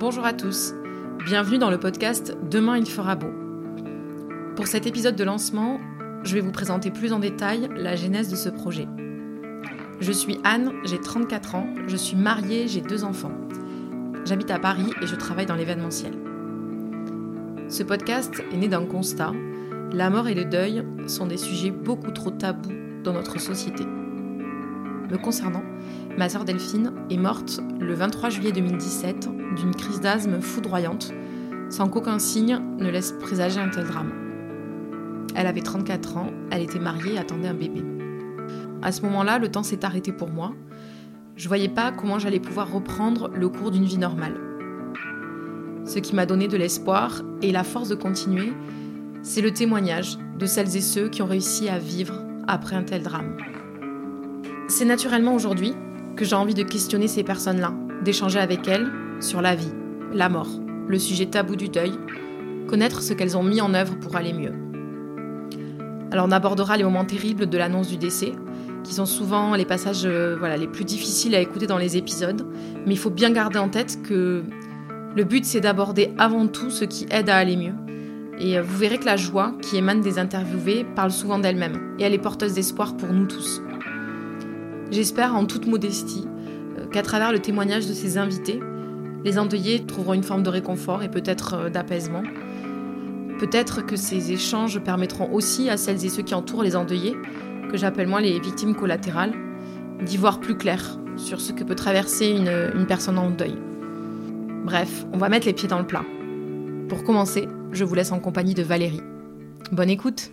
Bonjour à tous, bienvenue dans le podcast Demain il fera beau. Pour cet épisode de lancement, je vais vous présenter plus en détail la genèse de ce projet. Je suis Anne, j'ai 34 ans, je suis mariée, j'ai deux enfants. J'habite à Paris et je travaille dans l'événementiel. Ce podcast est né d'un constat, la mort et le deuil sont des sujets beaucoup trop tabous dans notre société. Me concernant, ma sœur Delphine est morte le 23 juillet 2017 d'une crise d'asthme foudroyante, sans qu'aucun signe ne laisse présager un tel drame. Elle avait 34 ans, elle était mariée et attendait un bébé. À ce moment-là, le temps s'est arrêté pour moi. Je voyais pas comment j'allais pouvoir reprendre le cours d'une vie normale. Ce qui m'a donné de l'espoir et la force de continuer, c'est le témoignage de celles et ceux qui ont réussi à vivre après un tel drame. C'est naturellement aujourd'hui que j'ai envie de questionner ces personnes-là, d'échanger avec elles sur la vie, la mort, le sujet tabou du deuil, connaître ce qu'elles ont mis en œuvre pour aller mieux. Alors on abordera les moments terribles de l'annonce du décès, qui sont souvent les passages euh, voilà, les plus difficiles à écouter dans les épisodes, mais il faut bien garder en tête que le but c'est d'aborder avant tout ce qui aide à aller mieux. Et euh, vous verrez que la joie qui émane des interviewés parle souvent d'elle-même, et elle est porteuse d'espoir pour nous tous. J'espère en toute modestie euh, qu'à travers le témoignage de ces invités, les endeuillés trouveront une forme de réconfort et peut-être d'apaisement. Peut-être que ces échanges permettront aussi à celles et ceux qui entourent les endeuillés que j'appelle moi les victimes collatérales, d'y voir plus clair sur ce que peut traverser une personne en deuil. Bref, on va mettre les pieds dans le plat. Pour commencer, je vous laisse en compagnie de Valérie. Bonne écoute